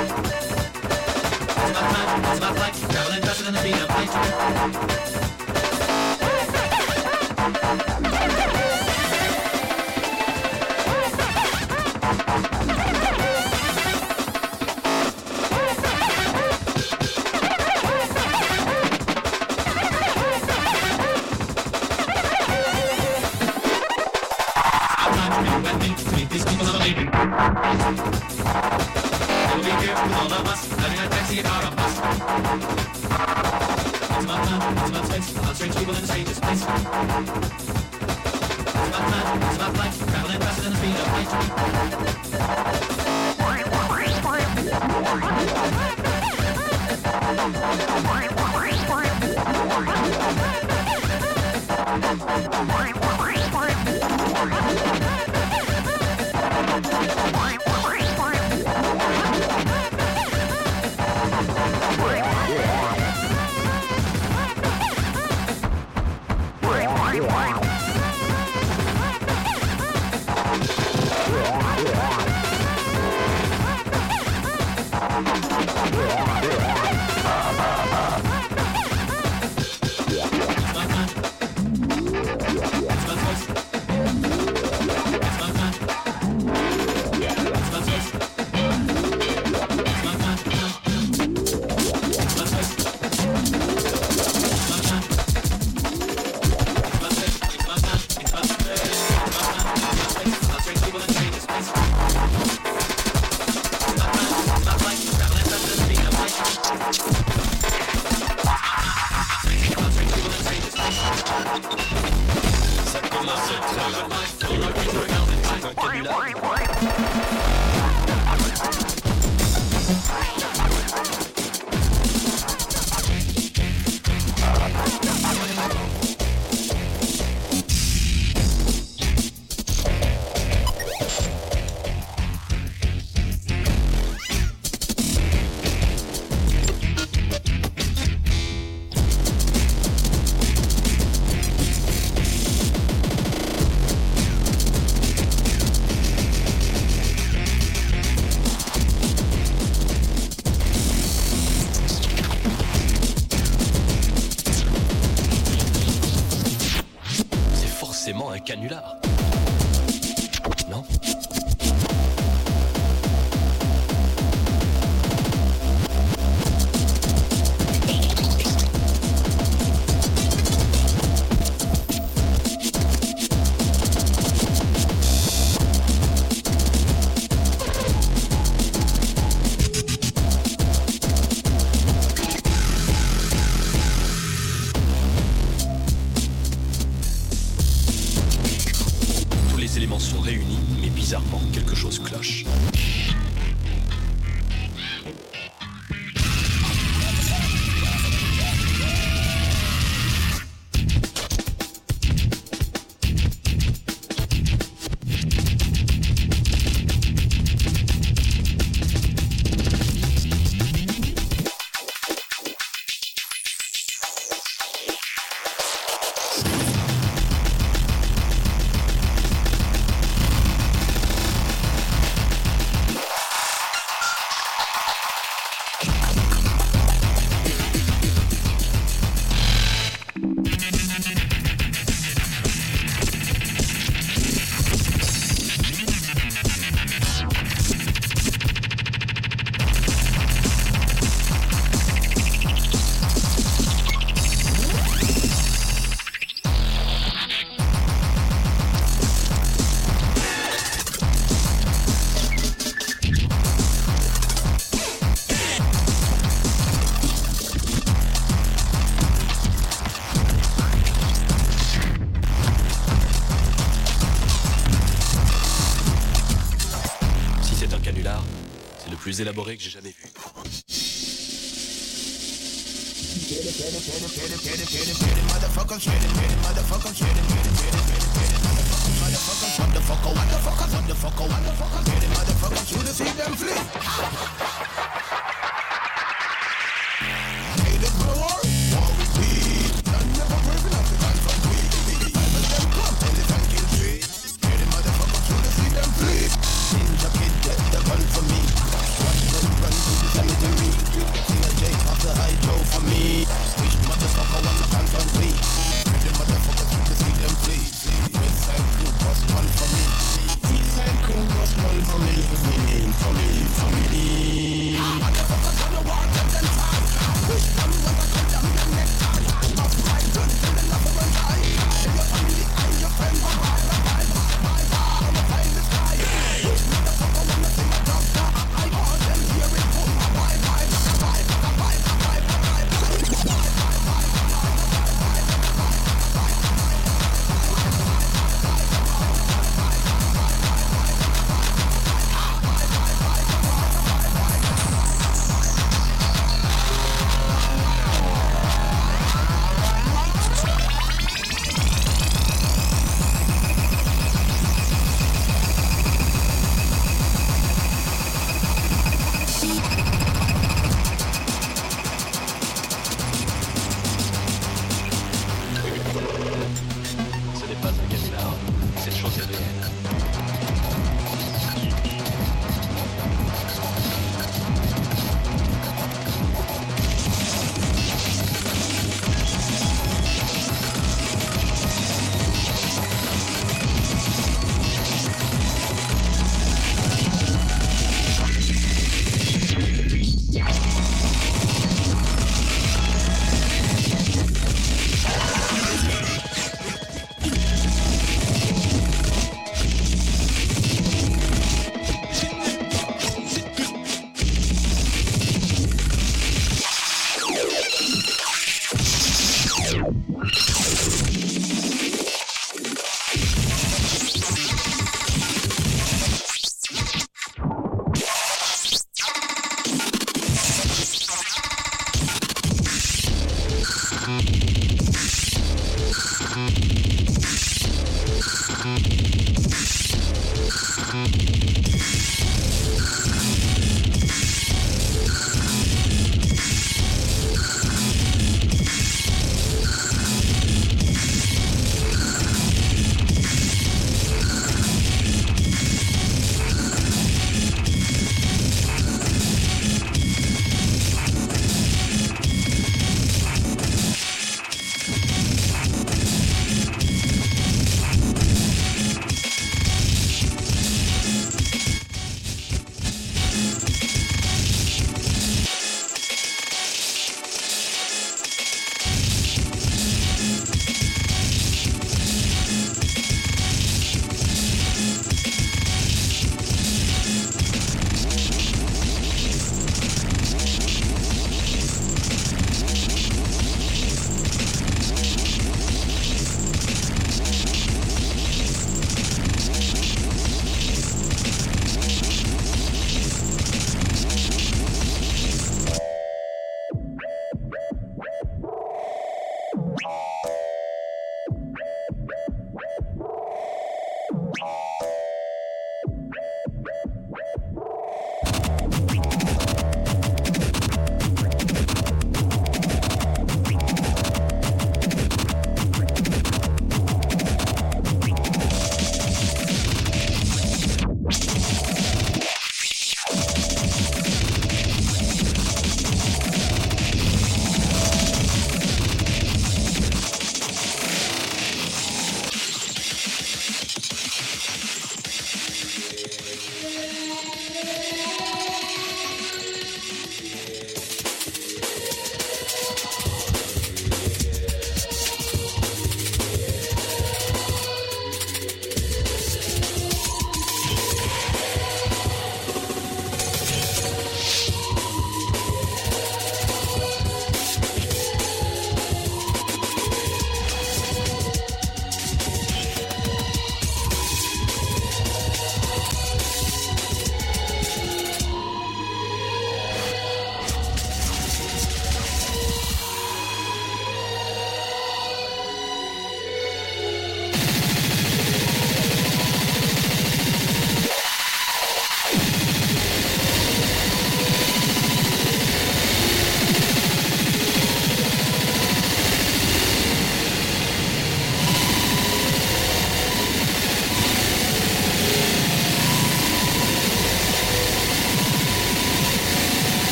It's my time, it's my flight, traveling faster than the beat of light. Yeah, yeah. Canular. plus élaboré que j'ai jamais vu. Peace.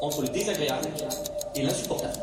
entre le désagréable et l'insupportable.